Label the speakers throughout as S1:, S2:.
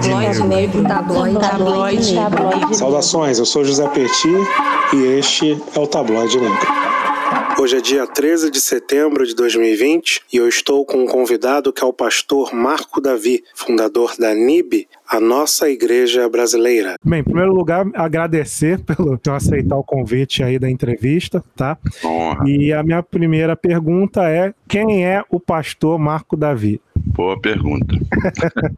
S1: Tabloide negro, tabloide, tabloide, tabloide.
S2: Saudações, eu sou José Petit e este é o Tabloide Negro. Hoje é dia 13 de setembro de 2020 e eu estou com um convidado que é o pastor Marco Davi, fundador da NIB, a nossa igreja brasileira.
S3: Bem, em primeiro lugar, agradecer pelo por aceitar o convite aí da entrevista, tá?
S4: Honra.
S3: E a minha primeira pergunta é: quem é o pastor Marco Davi?
S4: Boa pergunta.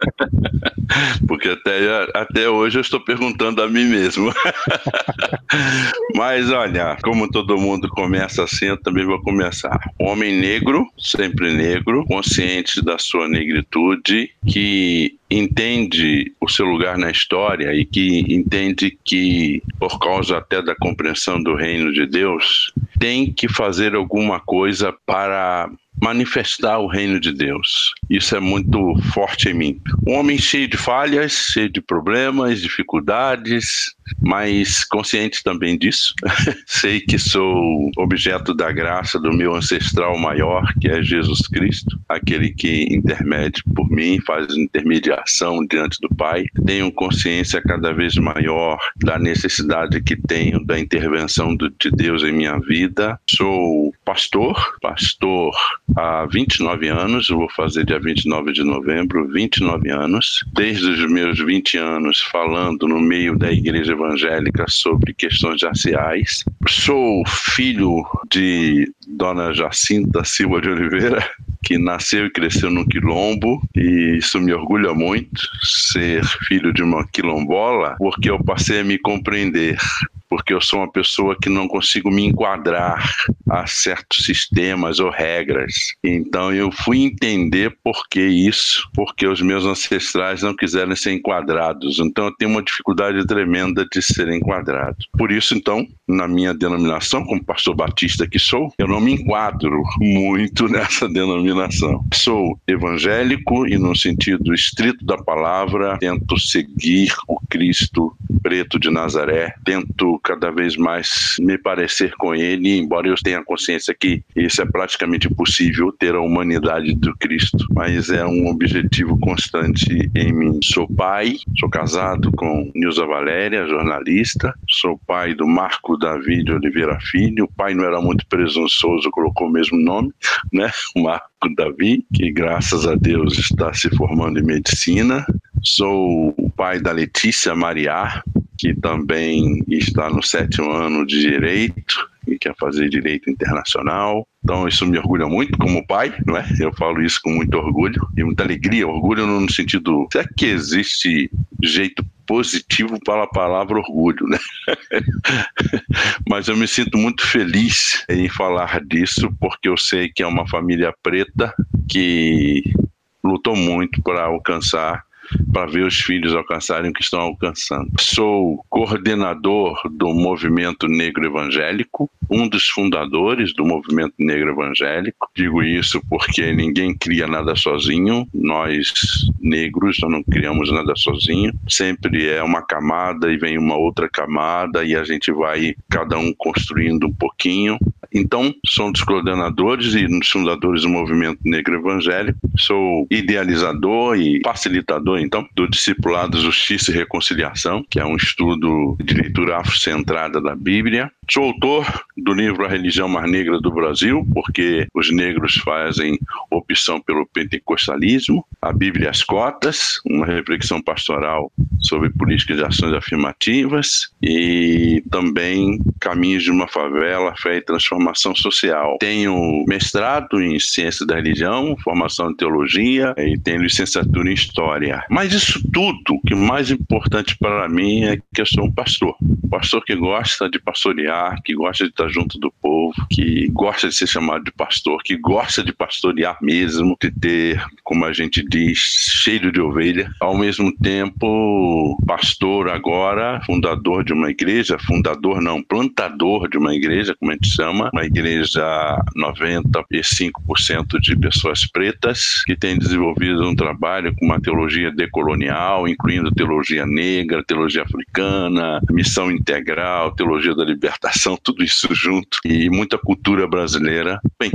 S4: Porque até, até hoje eu estou perguntando a mim mesmo. Mas olha, como todo mundo começa assim, eu também vou começar. Homem negro, sempre negro, consciente da sua negritude, que entende o seu lugar na história e que entende que, por causa até da compreensão do reino de Deus, tem que fazer alguma coisa para manifestar o reino de Deus. Isso é muito forte em mim. Um homem cheio de falhas, cheio de problemas, dificuldades, mas consciente também disso. Sei que sou objeto da graça do meu ancestral maior, que é Jesus Cristo, aquele que intermede por mim, faz intermediação diante do Pai. Tenho consciência cada vez maior da necessidade que tenho da intervenção de Deus em minha vida. Sou pastor, pastor há 29 anos, vou fazer dia 29 de novembro, 29 anos. Desde os meus 20 anos falando no meio da igreja evangélica sobre questões raciais. Sou filho de Dona Jacinta Silva de Oliveira, que nasceu e cresceu no quilombo, e isso me orgulha muito, ser filho de uma quilombola, porque eu passei a me compreender porque eu sou uma pessoa que não consigo me enquadrar a certos sistemas ou regras. Então eu fui entender por que isso, porque os meus ancestrais não quiseram ser enquadrados. Então eu tenho uma dificuldade tremenda de ser enquadrado. Por isso, então, na minha denominação, como pastor batista que sou, eu não me enquadro muito nessa denominação. Sou evangélico e, no sentido estrito da palavra, tento seguir o Cristo preto de Nazaré, tento cada vez mais me parecer com ele, embora eu tenha consciência que isso é praticamente impossível ter a humanidade do Cristo, mas é um objetivo constante em mim. Sou pai, sou casado com Nilza Valéria, jornalista, sou pai do Marco Davi de Oliveira Filho. O pai não era muito presunçoso, colocou o mesmo nome, né? O Marco Davi, que graças a Deus está se formando em medicina. Sou o pai da Letícia Mariá, que também está no sétimo ano de Direito e quer fazer Direito Internacional. Então, isso me orgulha muito como pai, não é? Eu falo isso com muito orgulho e muita alegria. Orgulho no sentido. Será que existe jeito positivo para a palavra orgulho, né? Mas eu me sinto muito feliz em falar disso, porque eu sei que é uma família preta que lutou muito para alcançar para ver os filhos alcançarem o que estão alcançando. Sou coordenador do Movimento Negro Evangélico, um dos fundadores do Movimento Negro Evangélico. Digo isso porque ninguém cria nada sozinho, nós negros não criamos nada sozinho. Sempre é uma camada e vem uma outra camada e a gente vai cada um construindo um pouquinho. Então, sou um dos coordenadores e um dos fundadores do Movimento Negro Evangélico. Sou idealizador e facilitador, então, do Discipulado Justiça e Reconciliação, que é um estudo de leitura afrocentrada da Bíblia. Sou autor do livro A Religião Mais Negra do Brasil, porque os negros fazem opção pelo pentecostalismo. A Bíblia e as Cotas, uma reflexão pastoral sobre políticas de ações afirmativas. E também Caminhos de uma Favela, Fé e Transformação Social. Tenho mestrado em Ciência da Religião, formação em Teologia e tenho licenciatura em História. Mas isso tudo, o que mais importante para mim é que eu sou um pastor. Um pastor que gosta de pastorear, que gosta de estar junto do povo, que gosta de ser chamado de pastor, que gosta de pastorear mesmo, de ter, como a gente diz, cheiro de ovelha. Ao mesmo tempo, pastor agora, fundador de uma igreja, fundador não, plantador de uma igreja, como a gente chama, uma igreja 95% de pessoas pretas, que tem desenvolvido um trabalho com uma teologia decolonial, incluindo teologia negra, teologia africana, missão integral, teologia da libertação, tudo isso junto e muita cultura brasileira. Bem,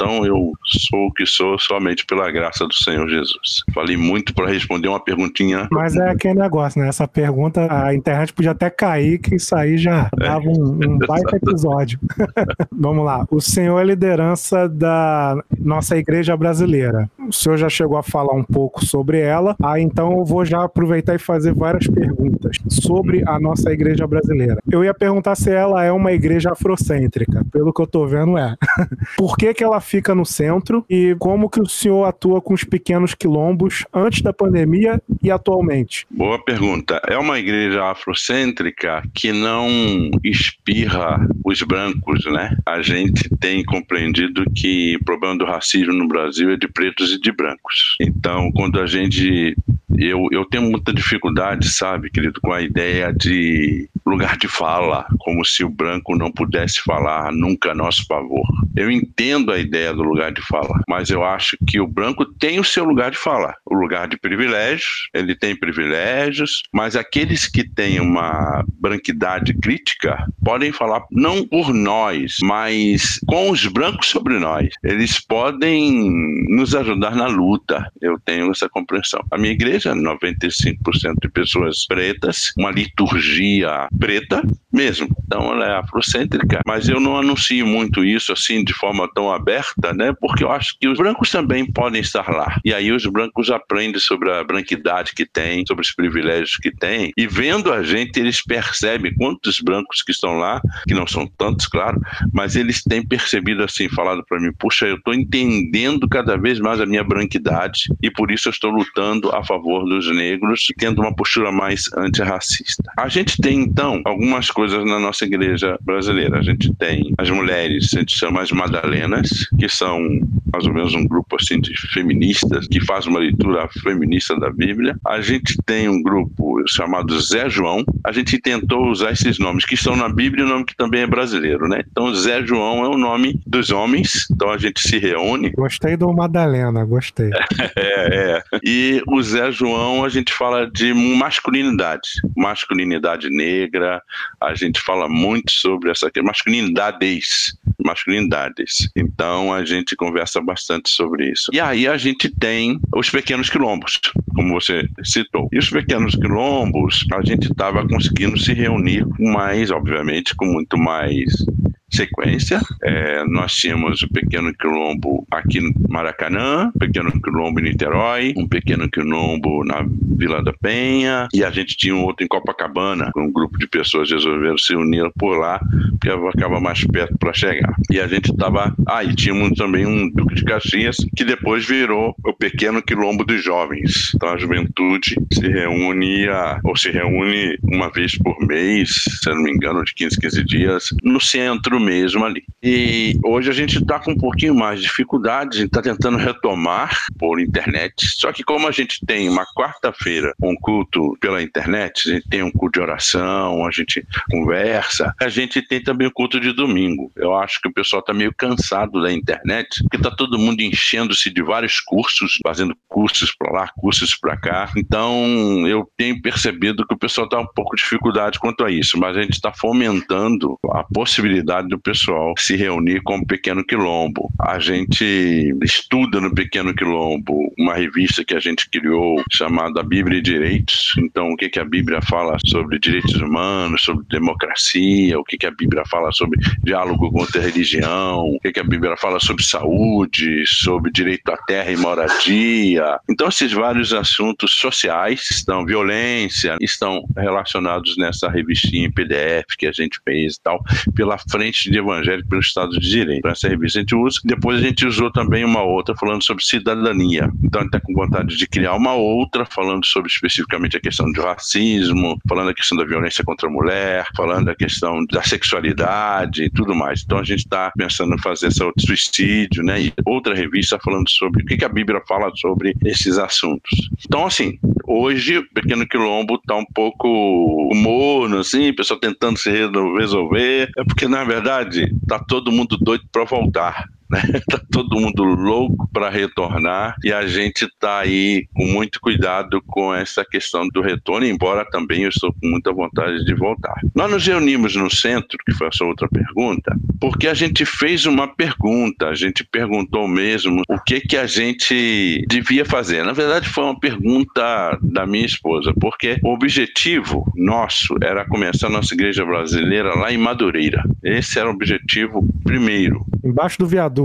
S4: Então eu sou o que sou somente pela graça do Senhor Jesus. Falei muito para responder uma perguntinha.
S3: Mas é aquele negócio, né? Essa pergunta, a internet podia até cair, que isso aí já é. dava um, um baita episódio. Vamos lá. O senhor é liderança da nossa igreja brasileira. O senhor já chegou a falar um pouco sobre ela, ah, então eu vou já aproveitar e fazer várias perguntas sobre a nossa igreja brasileira. Eu ia perguntar se ela é uma igreja afrocêntrica. Pelo que eu tô vendo, é. Por que, que ela fica no centro e como que o senhor atua com os pequenos quilombos antes da pandemia e atualmente?
S4: Boa pergunta. É uma igreja afrocêntrica que não espirra os brancos, né? A gente tem compreendido que o problema do racismo no Brasil é de pretos e de brancos. Então, quando a gente eu, eu tenho muita dificuldade, sabe, querido, com a ideia de lugar de fala, como se o branco não pudesse falar nunca a nosso favor. Eu entendo a ideia do lugar de fala, mas eu acho que o branco tem o seu lugar de fala, o lugar de privilégios, ele tem privilégios, mas aqueles que têm uma branquidade crítica podem falar não por nós, mas com os brancos sobre nós. Eles podem nos ajudar na luta. Eu tenho essa compreensão. A minha igreja, 95% de pessoas pretas, uma liturgia preta mesmo. Então ela é afrocêntrica, mas eu não anuncio muito isso assim de forma tão aberta, né? Porque eu acho que os brancos também podem estar lá. E aí os brancos aprendem sobre a branquidade que tem, sobre os privilégios que tem, e vendo a gente eles percebem quantos brancos que estão lá, que não são tantos, claro, mas eles têm percebido assim, falado para mim, puxa, eu estou entendendo cada vez mais a minha branquidade e por isso eu estou lutando a favor dos negros, tendo uma postura mais antirracista. A gente tem então algumas coisas na nossa igreja brasileira. A gente tem as mulheres, a gente chama as Madalenas, que são mais ou menos um grupo assim de feministas que faz uma leitura feminista da Bíblia. A gente tem um grupo chamado Zé João. A gente tentou usar esses nomes que estão na Bíblia, o nome que também é brasileiro, né? Então Zé João é o nome dos homens. Então a gente se reúne.
S3: Gostei do Madalena, gostei.
S4: é, é. E o Zé João a gente fala de masculinidade, masculinidade negra. A gente fala muito sobre essa masculinidades, masculinidades. Então a gente conversa bastante sobre isso. E aí a gente tem os pequenos quilombos, como você citou. E os pequenos quilombos, a gente estava conseguindo se reunir mais, obviamente, com muito mais sequência. É, nós tínhamos o Pequeno Quilombo aqui no Maracanã, Pequeno Quilombo em Niterói, um Pequeno Quilombo na Vila da Penha, e a gente tinha um outro em Copacabana, um grupo de pessoas resolveram se unir por lá, porque acaba mais perto para chegar. E a gente estava. Ah, e tínhamos também um Duque de Caxias, que depois virou o Pequeno Quilombo dos Jovens. Então a juventude se reunia, ou se reúne uma vez por mês, se não me engano, de 15, 15 dias, no centro mesmo ali. E hoje a gente está com um pouquinho mais de dificuldade, a gente está tentando retomar por internet. Só que como a gente tem uma quarta-feira um culto pela internet, a gente tem um culto de oração, a gente conversa, a gente tem também o culto de domingo. Eu acho que o pessoal está meio cansado da internet, porque está todo mundo enchendo-se de vários cursos, fazendo cursos para lá, cursos para cá. Então eu tenho percebido que o pessoal está um pouco de dificuldade quanto a isso, mas a gente está fomentando a possibilidade do pessoal se reunir como Pequeno Quilombo. A gente estuda no Pequeno Quilombo uma revista que a gente criou chamada Bíblia e Direitos. Então, o que, que a Bíblia fala sobre direitos humanos, sobre democracia, o que, que a Bíblia fala sobre diálogo contra a religião, o que, que a Bíblia fala sobre saúde, sobre direito à terra e moradia. Então, esses vários assuntos sociais, estão violência, estão relacionados nessa revistinha em PDF que a gente fez e tal, pela frente de evangélico pelo Estado de Direito. Para essa revista a gente usa. Depois a gente usou também uma outra falando sobre cidadania. Então a gente está com vontade de criar uma outra falando sobre especificamente a questão do racismo, falando a questão da violência contra a mulher, falando a questão da sexualidade e tudo mais. Então a gente está pensando em fazer essa outro suicídio, né? E outra revista falando sobre o que, que a Bíblia fala sobre esses assuntos. Então, assim, hoje o Pequeno Quilombo está um pouco morno, assim, o pessoal tentando se resolver, é porque na verdade verdade, tá todo mundo doido para voltar. Né? Tá todo mundo louco para retornar e a gente está aí com muito cuidado com essa questão do retorno, embora também eu estou com muita vontade de voltar. Nós nos reunimos no centro, que foi a sua outra pergunta, porque a gente fez uma pergunta, a gente perguntou mesmo o que que a gente devia fazer. Na verdade, foi uma pergunta da minha esposa, porque o objetivo nosso era começar a nossa igreja brasileira lá em Madureira. Esse era o objetivo primeiro.
S3: Embaixo do viaduto.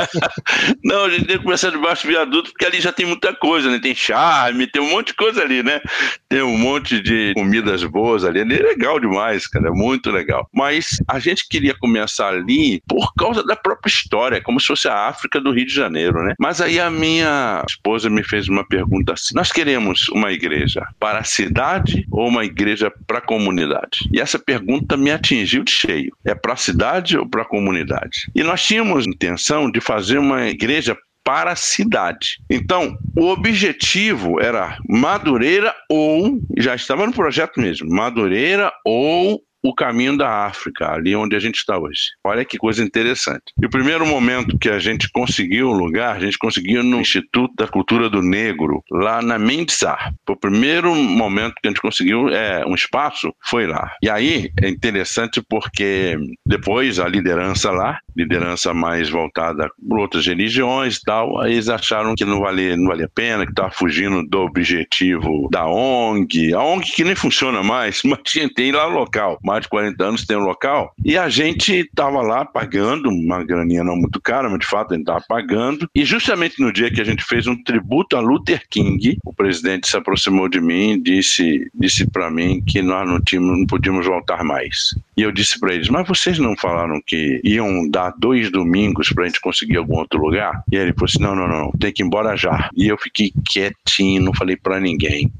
S4: Não, a gente tem que começar debaixo do viaduto, porque ali já tem muita coisa, né? Tem charme, tem um monte de coisa ali, né? Tem um monte de comidas boas ali. Ali é legal demais, cara, é muito legal. Mas a gente queria começar ali por causa da própria história, como se fosse a África do Rio de Janeiro, né? Mas aí a minha esposa me fez uma pergunta assim: nós queremos uma igreja para a cidade ou uma igreja para a comunidade? E essa pergunta me atingiu de cheio. É para a cidade ou para a comunidade? E nós tínhamos intenção de fazer uma igreja para a cidade. Então, o objetivo era Madureira ou, já estava no projeto mesmo, Madureira ou o caminho da África, ali onde a gente está hoje. Olha que coisa interessante. E o primeiro momento que a gente conseguiu o lugar, a gente conseguiu no Instituto da Cultura do Negro, lá na Mendesar. O primeiro momento que a gente conseguiu é, um espaço foi lá. E aí é interessante porque depois a liderança lá, liderança mais voltada por outras religiões e tal, eles acharam que não valia, não valia a pena, que estava fugindo do objetivo da ONG, a ONG que nem funciona mais, mas tem lá local, mais de 40 anos tem um local, e a gente estava lá pagando, uma graninha não muito cara, mas de fato a gente estava pagando, e justamente no dia que a gente fez um tributo a Luther King, o presidente se aproximou de mim e disse, disse para mim que nós não, tínhamos, não podíamos voltar mais. E eu disse para eles, mas vocês não falaram que iam dar dois domingos para a gente conseguir algum outro lugar? E ele falou assim, não, não, não, tem que ir embora já. E eu fiquei quietinho, não falei para ninguém.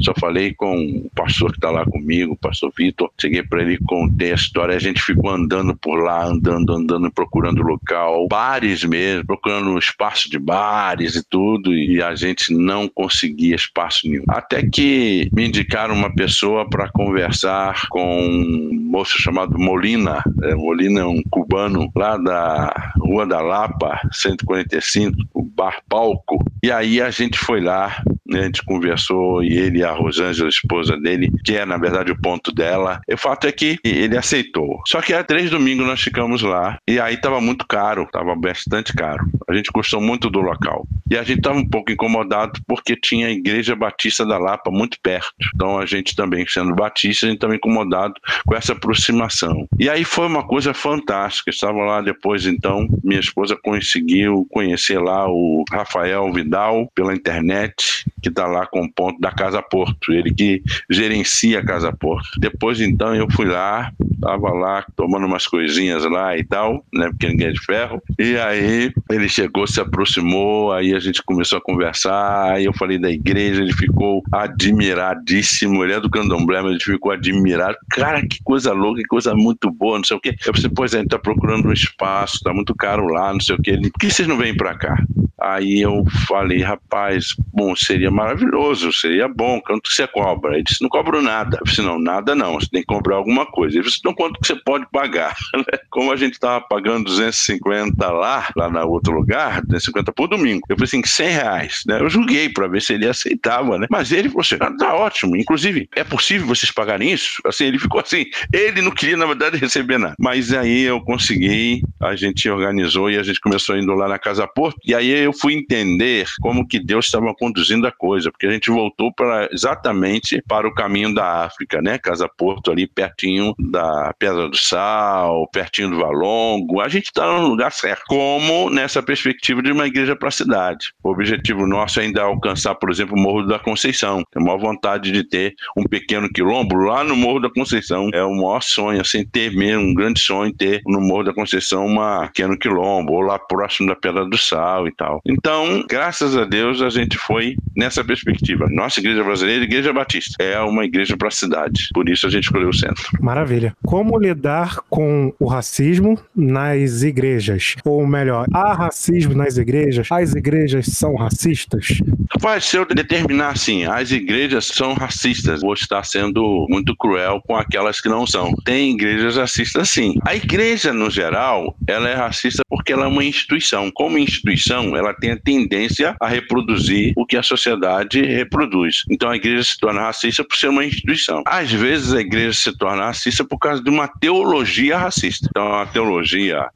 S4: Só falei com o pastor que está lá comigo, o pastor Vitor. Cheguei para ele, contei a história. A gente ficou andando por lá, andando, andando, procurando local, bares mesmo, procurando espaço de bares e tudo. E a gente não conseguia espaço nenhum. Até que me indicaram uma pessoa para conversar com um moço chamado Molina. É, Molina é um cubano lá da Rua da Lapa, 145, o Bar Palco. E aí a gente foi lá, a gente conversou e ele e a Rosângela, a esposa dele, que é na verdade o ponto dela. O fato é que ele aceitou. Só que há três domingos nós ficamos lá e aí estava muito caro, estava bastante caro. A gente gostou muito do local. E a gente estava um pouco incomodado porque tinha a Igreja Batista da Lapa muito perto. Então a gente também, sendo batista, a gente estava incomodado com essa aproximação. E aí foi uma coisa fantástica. Estava lá depois, então, minha esposa conseguiu conhecer lá o Rafael Vidal pela internet, que está lá com o ponto da Casa Porto, ele que gerencia a Casa Porto. Depois, então, eu fui lá, estava lá tomando umas coisinhas lá e tal, né, porque ninguém é de ferro. E aí ele chegou, se aproximou, aí a gente começou a conversar, aí eu falei da igreja, ele ficou admiradíssimo, ele é do candomblé, mas ele ficou admirado. Cara, que coisa louca, que coisa muito boa, não sei o quê. Eu pensei, pois é, a gente tá procurando um espaço, tá muito caro lá, não sei o quê. Ele, por que vocês não vêm para cá? Aí eu falei, rapaz, bom, seria maravilhoso, seria bom, quanto que você cobra? Ele disse, não cobro nada. Eu disse, não, nada não, você tem que cobrar alguma coisa. Ele disse, então quanto que você pode pagar? Como a gente estava pagando 250 lá, lá no outro lugar, 250 por domingo, eu falei assim, 100 reais, né? Eu julguei para ver se ele aceitava, né? Mas ele falou assim, ah, tá ótimo, inclusive, é possível vocês pagarem isso? Assim, ele ficou assim, ele não queria, na verdade, receber nada. Mas aí eu consegui, a gente organizou e a gente começou indo lá na Casa Porto, e aí eu fui entender como que Deus estava conduzindo a coisa, porque a gente voltou para exatamente para o caminho da África, né? Casa Porto ali pertinho da Pedra do Sal, pertinho do Valongo. A gente está no lugar certo. Como nessa perspectiva de uma igreja para a cidade. O objetivo nosso ainda é alcançar, por exemplo, o Morro da Conceição. Tem uma vontade de ter um pequeno quilombo lá no Morro da Conceição. É o maior sonho, assim, ter mesmo um grande sonho ter no Morro da Conceição uma pequeno quilombo, ou lá próximo da Pedra do Sal e tal. Então, graças a Deus, a gente foi nessa perspectiva. Nossa igreja brasileira, igreja batista, é uma igreja para a cidade. Por isso a gente escolheu o centro.
S3: Maravilha. Como lidar com o racismo nas igrejas? Ou melhor, há racismo nas igrejas? As igrejas são racistas?
S4: Vai se eu determinar assim, as igrejas são racistas, vou estar sendo muito cruel com aquelas que não são. Tem igrejas racistas sim. A igreja, no geral, ela é racista porque ela é uma instituição. Como instituição, ela tem a tendência a reproduzir o que a sociedade reproduz. Então a igreja se torna racista por ser uma instituição. Às vezes a igreja se torna racista por causa de uma teologia racista. Então a teologia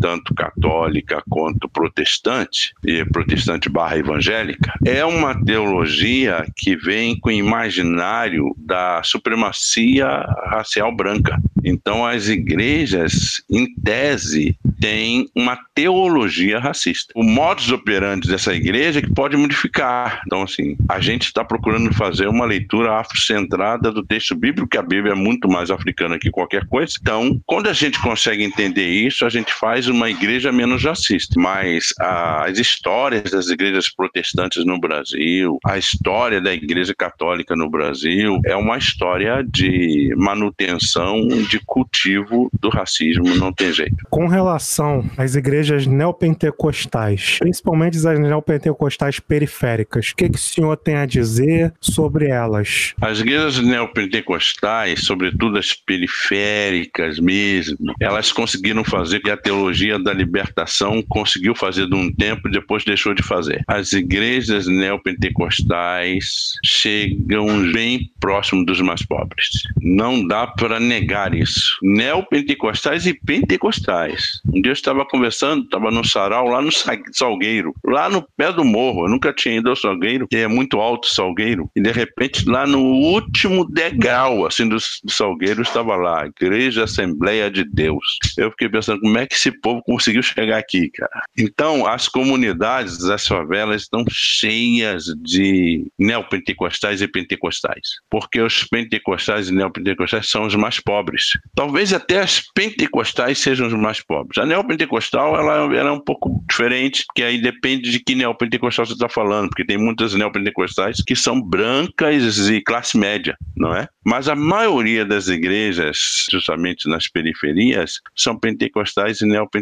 S4: tanto católica quanto protestante, e protestante barra evangélica, é uma teologia que vem com o imaginário da supremacia racial branca. Então, as igrejas, em tese, têm uma teologia racista. O modus operandi dessa igreja é que pode modificar. Então, assim, a gente está procurando fazer uma leitura afrocentrada do texto bíblico, que a Bíblia é muito mais africana que qualquer coisa. Então, quando a gente consegue entender isso, a gente faz uma igreja menos racista. Mas as histórias das igrejas protestantes no Brasil, a história da igreja católica no Brasil, é uma história de manutenção de cultivo do racismo, não tem jeito.
S3: Com relação às igrejas neopentecostais, principalmente as neopentecostais periféricas, o que, que o senhor tem a dizer sobre elas?
S4: As igrejas neopentecostais, sobretudo as periféricas mesmo, elas conseguiram fazer que a teologia da libertação conseguiu fazer de um tempo e depois deixou de fazer. As igrejas neopentecostais chegam bem próximo dos mais pobres. Não dá para negar isso. Neopentecostais e pentecostais. Um dia eu estava conversando, estava no sarau lá no Salgueiro, lá no pé do morro. Eu nunca tinha ido ao Salgueiro, que é muito alto o Salgueiro. E de repente, lá no último degrau assim do, do Salgueiro, estava lá, Igreja Assembleia de Deus. Eu fiquei pensando, como é que esse povo conseguiu chegar aqui, cara? Então, as comunidades das favelas estão cheias de neopentecostais e pentecostais, porque os pentecostais e neopentecostais são os mais pobres. Talvez até as pentecostais sejam os mais pobres. A neopentecostal ela, ela é um pouco diferente, porque aí depende de que neopentecostal você está falando, porque tem muitas neopentecostais que são brancas e classe média, não é? Mas a maioria das igrejas, justamente nas periferias, são pentecostais e neopentecostais.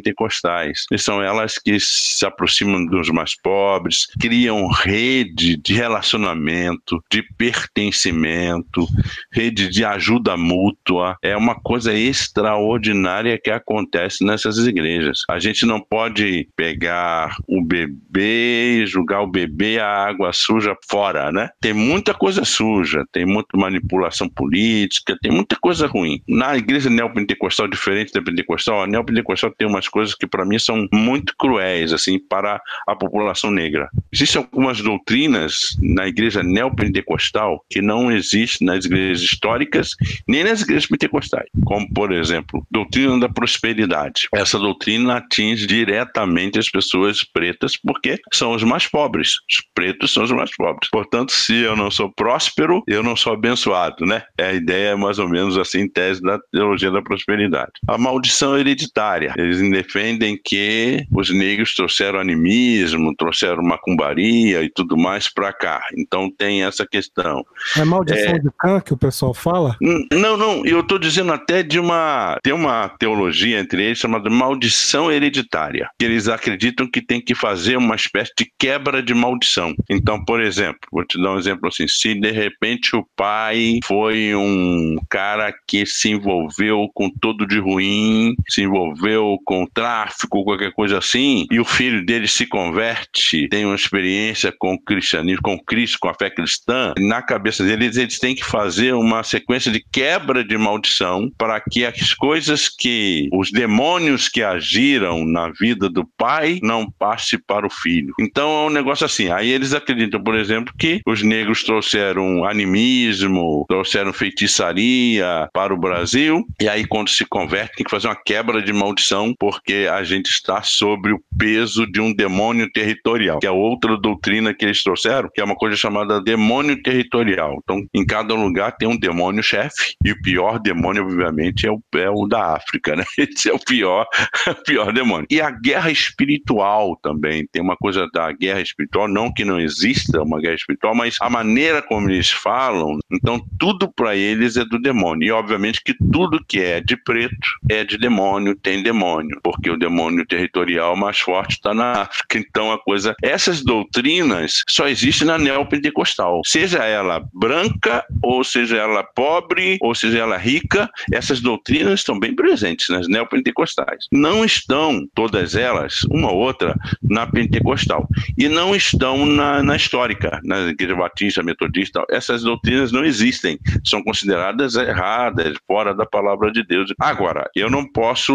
S4: E são elas que se aproximam dos mais pobres, criam rede de relacionamento, de pertencimento, rede de ajuda mútua. É uma coisa extraordinária que acontece nessas igrejas. A gente não pode pegar o bebê e jogar o bebê a água suja fora, né? Tem muita coisa suja, tem muita manipulação política, tem muita coisa ruim. Na igreja neopentecostal, diferente da pentecostal, a neopentecostal tem umas coisas que para mim são muito cruéis, assim, para a população negra. Existem algumas doutrinas na igreja neopentecostal que não existem nas igrejas históricas nem nas igrejas pentecostais, como, por exemplo, doutrina da prosperidade. Essa doutrina atinge diretamente as pessoas pretas porque são os mais pobres. Os pretos são os mais pobres. Portanto, se eu não sou próspero, eu não sou abençoado, né? É a ideia mais ou menos assim, tese da teologia da prosperidade. A maldição hereditária. Eles defendem que os negros trouxeram animismo, trouxeram macumbaria e tudo mais para cá. Então tem essa questão.
S3: É maldição é... de Cã que o pessoal fala?
S4: Não, não. Eu estou dizendo até de uma tem uma teologia entre eles chamada maldição hereditária. Que eles acreditam que tem que fazer uma espécie de quebra de maldição. Então, por exemplo, vou te dar um exemplo assim: se de repente o pai foi um cara que se envolveu com tudo de ruim, se envolveu com tráfico, qualquer coisa assim, e o filho dele se converte, tem uma experiência com o cristianismo, com Cristo, com a fé cristã, na cabeça deles eles têm que fazer uma sequência de quebra de maldição para que as coisas que os demônios que agiram na vida do pai não passe para o filho. Então é um negócio assim. Aí eles acreditam, por exemplo, que os negros trouxeram animismo, trouxeram feitiçaria para o Brasil, e aí quando se converte tem que fazer uma quebra de maldição, porque a gente está sobre o peso de um demônio territorial, que é outra doutrina que eles trouxeram, que é uma coisa chamada demônio territorial. Então, em cada lugar tem um demônio chefe, e o pior demônio, obviamente, é o, é o da África, né? Esse é o pior, o pior demônio. E a guerra espiritual também, tem uma coisa da guerra espiritual, não que não exista uma guerra espiritual, mas a maneira como eles falam, então tudo para eles é do demônio. E obviamente que tudo que é de preto é de demônio, tem demônio, porque o demônio territorial mais forte está na África. Então a coisa, essas doutrinas só existem na neopentecostal, seja ela branca ou seja ela pobre ou seja ela rica, essas doutrinas estão bem presentes nas neopentecostais. Não estão todas elas, uma ou outra, na pentecostal e não estão na, na histórica, na igreja batista, metodista. Essas doutrinas não existem, são consideradas erradas, fora da palavra de Deus. Agora, eu não posso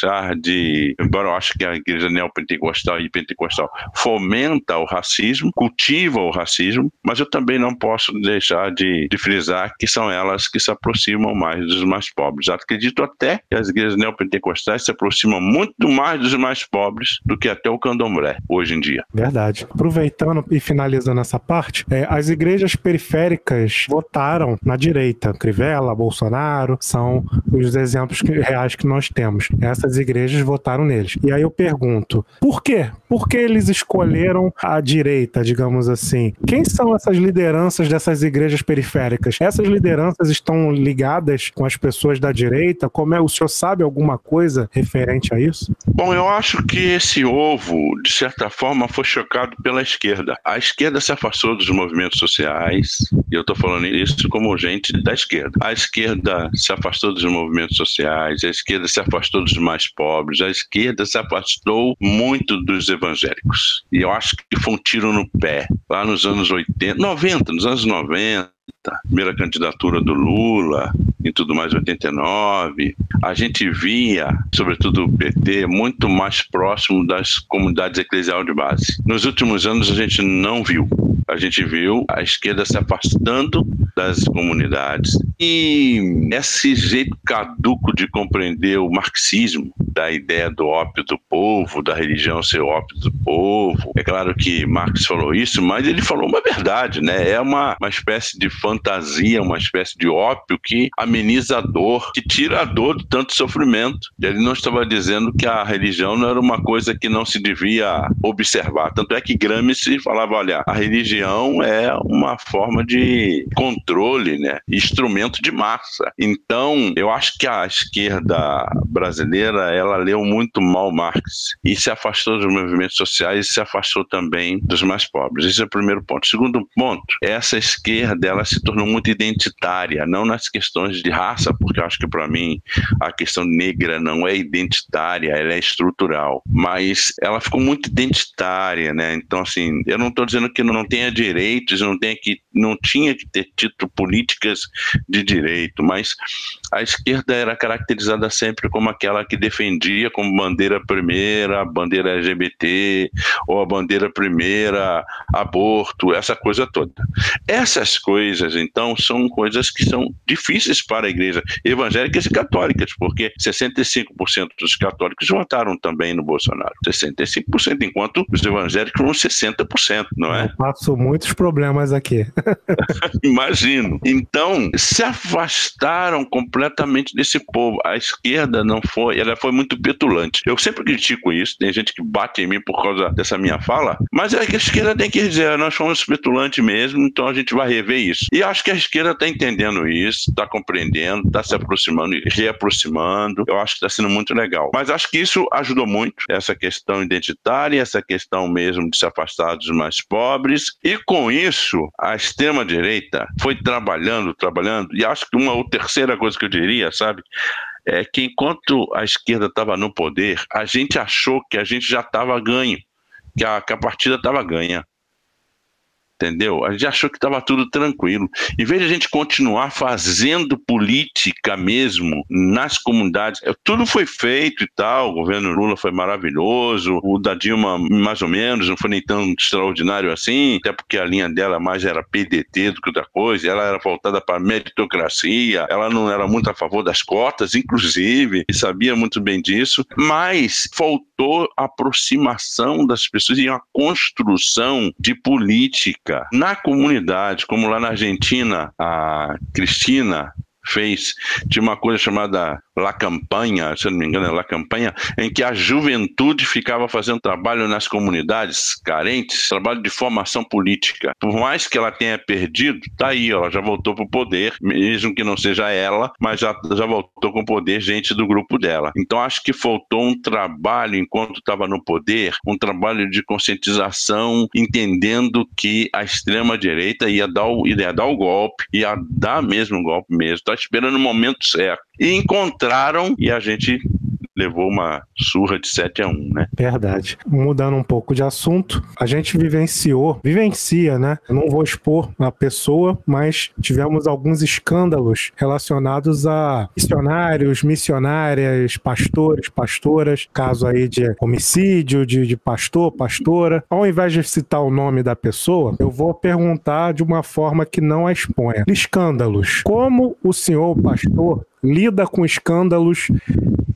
S4: deixar de, embora eu acho que a igreja neopentecostal e pentecostal fomenta o racismo, cultiva o racismo, mas eu também não posso deixar de, de frisar que são elas que se aproximam mais dos mais pobres. Acredito até que as igrejas neopentecostais se aproximam muito mais dos mais pobres do que até o candomblé hoje em dia.
S3: Verdade. Aproveitando e finalizando essa parte, é, as igrejas periféricas votaram na direita. Crivella, Bolsonaro, são os exemplos reais que nós temos. Essas igrejas votaram neles. E aí eu pergunto, por quê? Por que eles escolheram a direita, digamos assim? Quem são essas lideranças dessas igrejas periféricas? Essas lideranças estão ligadas com as pessoas da direita? Como é? O senhor sabe alguma coisa referente a isso?
S4: Bom, eu acho que esse ovo, de certa forma, foi chocado pela esquerda. A esquerda se afastou dos movimentos sociais, e eu estou falando isso como gente da esquerda. A esquerda se afastou dos movimentos sociais, a esquerda se afastou dos mais pobres, a esquerda se afastou muito dos evangélicos. E eu acho que foi um tiro no pé. Lá nos anos 80, 90, nos anos 90, primeira candidatura do Lula e tudo mais, 89, a gente via, sobretudo o PT, muito mais próximo das comunidades eclesiais de base. Nos últimos anos a gente não viu. A gente viu a esquerda se afastando das comunidades. E esse jeito caduco de compreender o marxismo, da ideia do ópio do povo, da religião ser ópio do povo. É claro que Marx falou isso, mas ele falou uma verdade, né? É uma, uma espécie de fantasia, uma espécie de ópio que ameniza a dor, que tira a dor de tanto sofrimento. Ele não estava dizendo que a religião não era uma coisa que não se devia observar. Tanto é que Gramsci falava, olha, a religião é uma forma de controle, né? Instrumento de massa. Então, eu acho que a esquerda brasileira, ela leu muito mal Marx e se afastou dos movimentos sociais e se afastou também dos mais pobres. Esse é o primeiro ponto. Segundo ponto, essa esquerda, ela se tornou muito identitária, não nas questões de raça, porque eu acho que para mim a questão negra não é identitária, ela é estrutural, mas ela ficou muito identitária, né? Então assim, eu não estou dizendo que não tenha direitos, não tenha que não tinha que ter tido políticas de direito, mas a esquerda era caracterizada sempre como aquela que defendia como bandeira primeira bandeira LGBT ou a bandeira primeira aborto, essa coisa toda. Essas coisas, então, são coisas que são difíceis para a igreja evangélicas e católicas, porque 65% dos católicos votaram também no Bolsonaro. 65%, enquanto os evangélicos vão 60%, não é?
S3: Eu passo muitos problemas aqui.
S4: Imagino. Então, se afastaram completamente desse povo. A esquerda não foi, ela foi muito petulante. Eu sempre critico isso, tem gente que bate em mim por causa dessa minha fala, mas é que a esquerda tem que dizer, nós fomos petulantes mesmo, então a gente vai rever isso. E acho que a esquerda está entendendo isso, está compreendendo, está se aproximando e reaproximando. Eu acho que está sendo muito legal. Mas acho que isso ajudou muito, essa questão identitária, essa questão mesmo de se afastar dos mais pobres. E com isso, a extrema-direita foi trabalhando, trabalhando, e acho que uma ou terceira coisa que eu diria, sabe? É que enquanto a esquerda estava no poder, a gente achou que a gente já estava ganho, que a, que a partida estava ganha. Entendeu? A gente achou que estava tudo tranquilo. Em vez de a gente continuar fazendo política mesmo nas comunidades, é, tudo foi feito e tal, o governo Lula foi maravilhoso, o da Dilma mais ou menos, não foi nem tão extraordinário assim, até porque a linha dela mais era PDT do que outra coisa, ela era voltada para meritocracia, ela não era muito a favor das cotas, inclusive, e sabia muito bem disso, mas faltou aproximação das pessoas e uma construção de política na comunidade, como lá na Argentina, a Cristina fez, tinha uma coisa chamada La Campanha, se não me engano é La Campanha, em que a juventude ficava fazendo trabalho nas comunidades carentes, trabalho de formação política. Por mais que ela tenha perdido, tá aí, ela já voltou para o poder, mesmo que não seja ela, mas já, já voltou com o poder gente do grupo dela. Então acho que faltou um trabalho enquanto estava no poder, um trabalho de conscientização, entendendo que a extrema direita ia dar o, ia dar o golpe, ia dar mesmo o golpe mesmo, está esperando o momento certo. E encontraram e a gente levou uma surra de 7 a 1, né?
S3: Verdade. Mudando um pouco de assunto, a gente vivenciou, vivencia, né? Não vou expor a pessoa, mas tivemos alguns escândalos relacionados a missionários, missionárias, pastores, pastoras, caso aí de homicídio, de, de pastor, pastora. Ao invés de citar o nome da pessoa, eu vou perguntar de uma forma que não a exponha. Escândalos. Como o senhor, pastor, lida com escândalos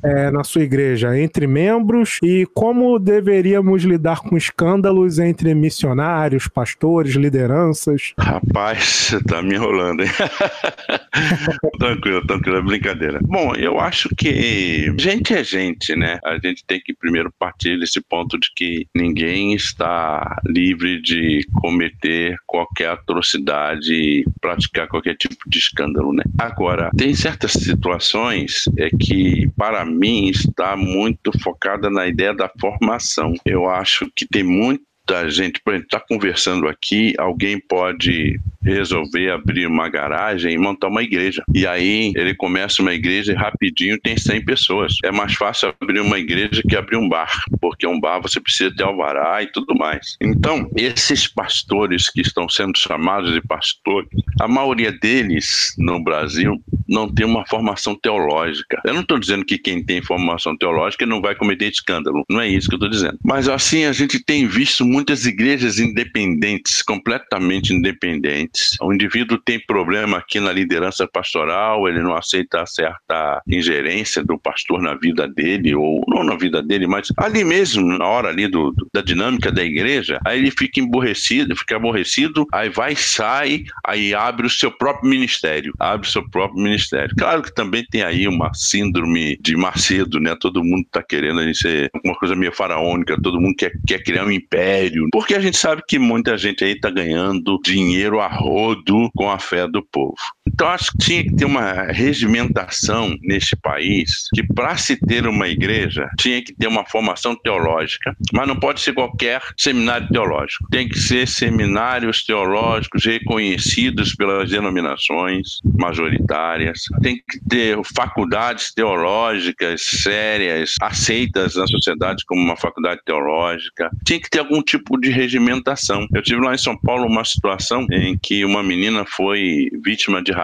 S3: é, na sua igreja entre membros e como deveríamos lidar com escândalos entre missionários, pastores, lideranças?
S4: Rapaz, você tá me enrolando, hein? tranquilo, tranquilo, é brincadeira. Bom, eu acho que gente é gente, né? A gente tem que primeiro partir desse ponto de que ninguém está livre de cometer qualquer atrocidade, praticar qualquer tipo de escândalo, né? Agora, tem certas situações é que, para mim, está muito focada na ideia da formação. Eu acho que tem muita gente, por exemplo, está conversando aqui, alguém pode resolver abrir uma garagem e montar uma igreja. E aí ele começa uma igreja e rapidinho tem 100 pessoas. É mais fácil abrir uma igreja que abrir um bar, porque um bar você precisa ter alvará e tudo mais. Então, esses pastores que estão sendo chamados de pastores, a maioria deles no Brasil não tem uma formação teológica. Eu não estou dizendo que quem tem formação teológica não vai cometer escândalo, não é isso que eu estou dizendo. Mas assim, a gente tem visto muitas igrejas independentes, completamente independentes, o indivíduo tem problema aqui na liderança pastoral, ele não aceita certa ingerência do pastor na vida dele, ou não na vida dele, mas ali mesmo, na hora ali do, do da dinâmica da igreja, aí ele fica emborrecido, fica aborrecido, aí vai, sai, aí abre o seu próprio ministério, abre o seu próprio ministério. Claro que também tem aí uma síndrome de Macedo, né? Todo mundo tá querendo ali ser uma coisa meio faraônica, todo mundo quer, quer criar um império, porque a gente sabe que muita gente aí tá ganhando dinheiro a rodo com a fé do povo. Então acho que tinha que ter uma regimentação neste país que para se ter uma igreja tinha que ter uma formação teológica, mas não pode ser qualquer seminário teológico. Tem que ser seminários teológicos reconhecidos pelas denominações majoritárias. Tem que ter faculdades teológicas sérias, aceitas na sociedade como uma faculdade teológica. Tinha que ter algum tipo de regimentação. Eu tive lá em São Paulo uma situação em que uma menina foi vítima de racismo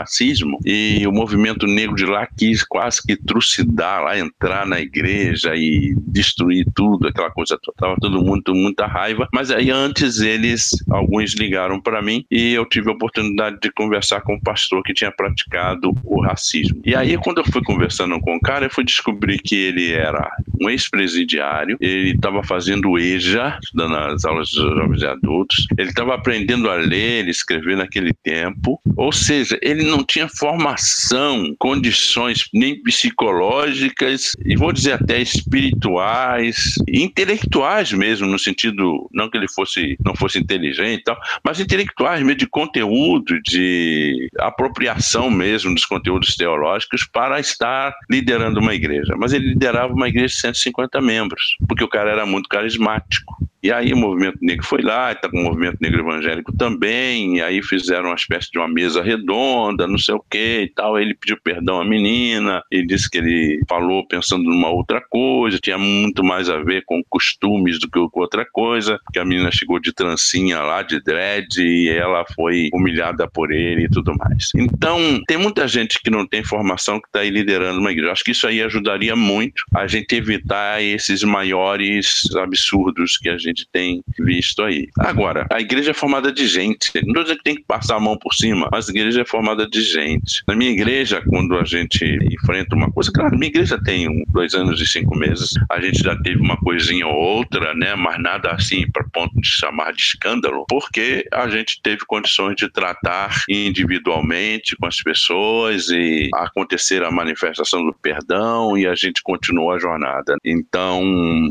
S4: e o movimento negro de lá quis quase que trucidar lá, entrar na igreja e destruir tudo, aquela coisa toda. Tava todo mundo com muita raiva, mas aí antes eles, alguns ligaram para mim e eu tive a oportunidade de conversar com um pastor que tinha praticado o racismo. E aí quando eu fui conversando com o cara, eu fui descobrir que ele era um ex-presidiário, ele estava fazendo EJA, estudando as aulas de jovens e adultos, ele estava aprendendo a ler, escrever naquele tempo, ou seja, ele não tinha formação, condições nem psicológicas e vou dizer até espirituais, intelectuais mesmo, no sentido não que ele fosse não fosse inteligente, tal, mas intelectuais mesmo de conteúdo, de apropriação mesmo dos conteúdos teológicos para estar liderando uma igreja. Mas ele liderava uma igreja de 150 membros, porque o cara era muito carismático. E aí o movimento negro foi lá, está com o movimento negro evangélico também, e aí fizeram uma espécie de uma mesa redonda, não sei o que e tal. Ele pediu perdão à menina, ele disse que ele falou pensando numa outra coisa, tinha muito mais a ver com costumes do que com outra coisa, que a menina chegou de trancinha lá, de dread, e ela foi humilhada por ele e tudo mais. Então, tem muita gente que não tem formação que está aí liderando uma igreja. Acho que isso aí ajudaria muito a gente evitar esses maiores absurdos que a gente tem visto aí. Agora, a igreja é formada de gente. Não estou dizendo que tem que passar a mão por cima, mas a igreja é formada de gente. Na minha igreja, quando a gente enfrenta uma coisa, claro, minha igreja tem um, dois anos e cinco meses, a gente já teve uma coisinha ou outra, né? Mas nada assim para ponto de chamar de escândalo, porque a gente teve condições de tratar individualmente com as pessoas e acontecer a manifestação do perdão e a gente continuou a jornada. Então,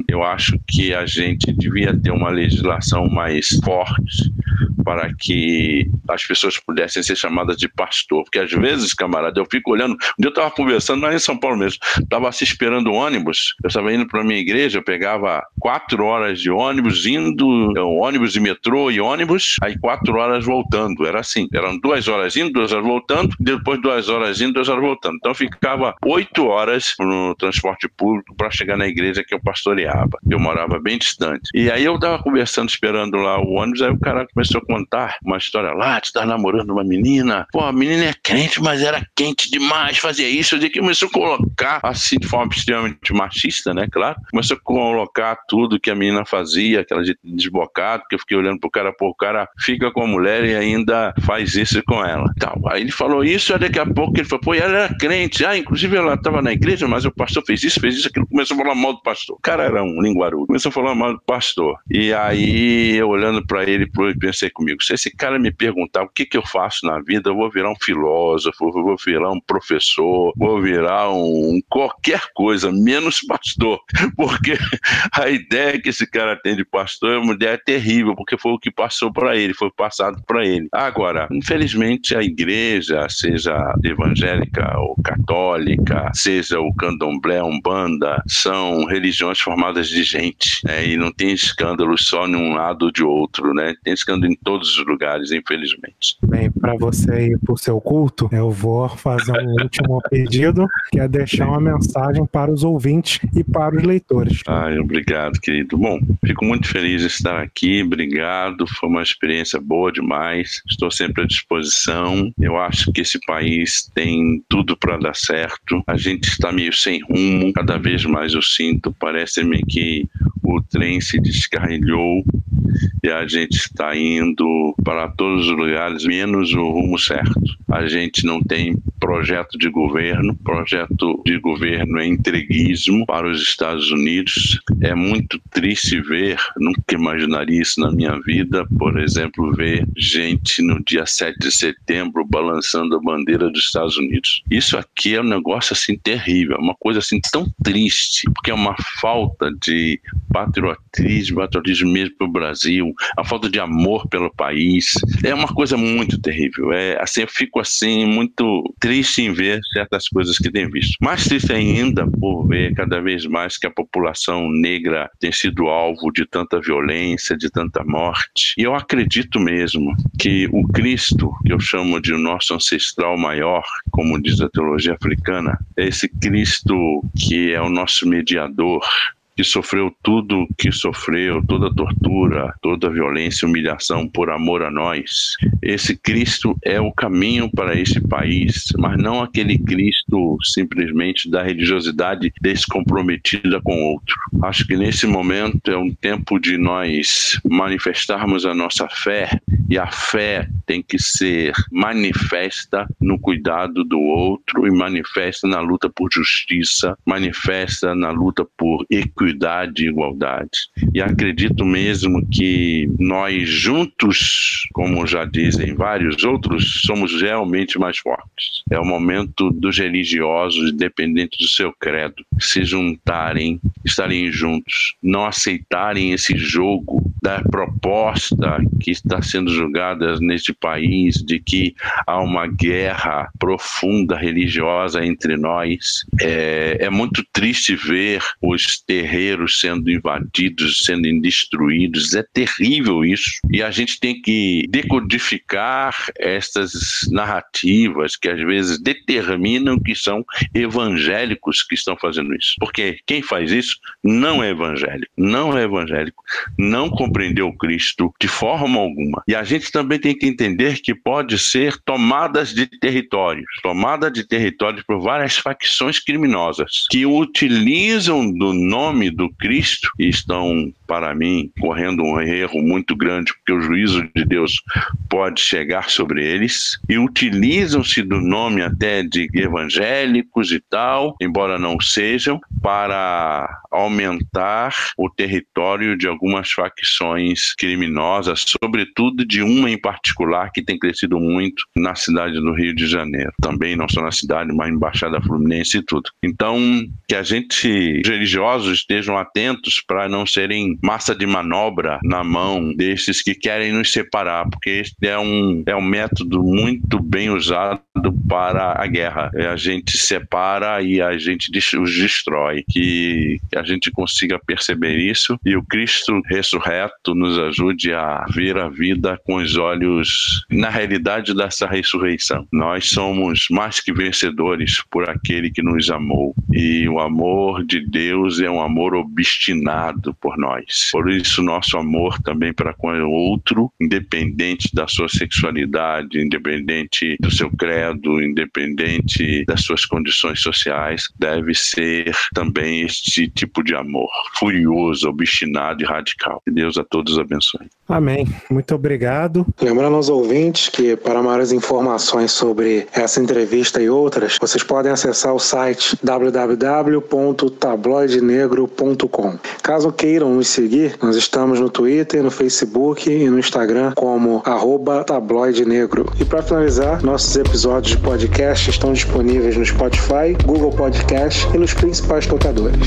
S4: eu acho que a gente devia ter uma legislação mais forte para que as pessoas pudessem ser chamadas de pastor, porque às vezes, camarada, eu fico olhando, um eu estava conversando lá em São Paulo mesmo, estava se esperando ônibus, eu estava indo para minha igreja, eu pegava quatro horas de ônibus, indo, é, ônibus e metrô e ônibus, aí quatro horas voltando, era assim, eram duas horas indo, duas horas voltando, depois duas horas indo, duas horas voltando, então ficava oito horas no transporte público para chegar na igreja que eu pastoreava, eu morava bem distante, e aí eu estava conversando, esperando lá o ônibus, aí o cara começou a contar uma história lá, tu tá namorando uma menina, pô, a menina é crente, mas era quente demais, fazia isso, eu que começou a colocar, assim, de forma extremamente machista, né, claro, começou a colocar tudo que a menina fazia, aquela de desbocado, que eu fiquei olhando pro cara, pô, o cara fica com a mulher e ainda faz isso com ela. Então, aí ele falou isso, aí daqui a pouco ele falou, pô, ela era crente, ah, inclusive ela estava na igreja, mas o pastor fez isso, fez isso, aquilo, começou a falar mal do pastor. O cara era um linguarudo, começou a falar mal do pastor. E aí, eu olhando para ele, pensei comigo, se esse cara me perguntar o que, que eu faço na vida, eu vou virar um filósofo, vou virar um professor, vou virar um qualquer coisa, menos pastor, porque a ideia que esse cara tem de pastor é uma ideia terrível, porque foi o que passou para ele, foi passado para ele. Agora, infelizmente, a igreja, seja evangélica ou católica, seja o candomblé, umbanda, são religiões formadas de gente, né? e não tem escândalos só num lado ou de outro, né? Tem escândalo em todos os lugares, infelizmente.
S3: Bem, para você ir para o seu culto, eu vou fazer um último pedido, que é deixar uma mensagem para os ouvintes e para os leitores.
S4: Ai, obrigado, querido. Bom, fico muito feliz de estar aqui, obrigado, foi uma experiência boa demais, estou sempre à disposição. Eu acho que esse país tem tudo para dar certo, a gente está meio sem rumo, cada vez mais eu sinto, parece-me que o trem se descarrilhou e a gente está indo para todos os lugares, menos o rumo certo. A gente não tem projeto de governo, projeto de governo é entreguismo para os Estados Unidos. É muito triste ver, nunca imaginaria isso na minha vida, por exemplo, ver gente no dia 7 de setembro balançando a bandeira dos Estados Unidos. Isso aqui é um negócio assim terrível, é uma coisa assim tão triste, porque é uma falta de patriotismo, patriotismo mesmo para o Brasil, a falta de amor pelo país. É uma coisa muito terrível. É assim, eu fico assim muito triste em ver certas coisas que tem visto. Mais triste ainda por ver cada vez mais que a população negra tem sido alvo de tanta violência, de tanta morte. E eu acredito mesmo que o Cristo, que eu chamo de nosso ancestral maior, como diz a teologia africana, é esse Cristo que é o nosso mediador, que sofreu tudo que sofreu, toda tortura, toda violência, humilhação por amor a nós. Esse Cristo é o caminho para esse país, mas não aquele Cristo simplesmente da religiosidade descomprometida com o outro. Acho que nesse momento é um tempo de nós manifestarmos a nossa fé e a fé tem que ser manifesta no cuidado do outro e manifesta na luta por justiça, manifesta na luta por equidade equidade e igualdade. E acredito mesmo que nós juntos, como já dizem vários outros, somos realmente mais fortes. É o momento dos religiosos, independente do seu credo, se juntarem, estarem juntos, não aceitarem esse jogo da proposta que está sendo julgada neste país de que há uma guerra profunda religiosa entre nós. É, é muito triste ver os terreiros sendo invadidos, sendo destruídos. É terrível isso. E a gente tem que decodificar estas narrativas que às vezes determinam que são evangélicos que estão fazendo isso. Porque quem faz isso não é evangélico, não é evangélico, não compreendeu Cristo de forma alguma. E a gente também tem que entender que pode ser tomadas de territórios, tomada de territórios por várias facções criminosas que utilizam do nome do Cristo e estão, para mim, correndo um erro muito grande, porque o juízo de Deus pode chegar sobre eles e utilizam-se do nome até de evangélicos e tal, embora não sejam, para aumentar o território de algumas facções criminosas, sobretudo de uma em particular que tem crescido muito na cidade do Rio de Janeiro. Também não só na cidade, mas embaixada Fluminense e tudo. Então, que a gente, os religiosos, estejam atentos para não serem massa de manobra na mão desses que querem nos separar, porque este é um, é um método muito bem usado para a guerra. A gente separa e a gente os destrói. Que a gente consiga perceber isso e o Cristo ressurreto nos ajude a ver a vida com os olhos na realidade dessa ressurreição. Nós somos mais que vencedores por aquele que nos amou e o amor de Deus é um amor obstinado por nós. Por isso nosso amor também para com o outro, independente da sua sexualidade, independente do seu credo, independente das suas condições sociais, deve ser também este tipo de amor, furioso, obstinado e radical. Deus a todos abençoe.
S3: Amém. Muito obrigado.
S2: Lembrando aos ouvintes que, para maiores informações sobre essa entrevista e outras, vocês podem acessar o site www.tabloidenegro.com. Caso queiram nos seguir, nós estamos no Twitter, no Facebook e no Instagram como tabloidenegro. E para finalizar, nossos episódios de podcast estão disponíveis no Spotify, Google Podcast e nos principais tocadores.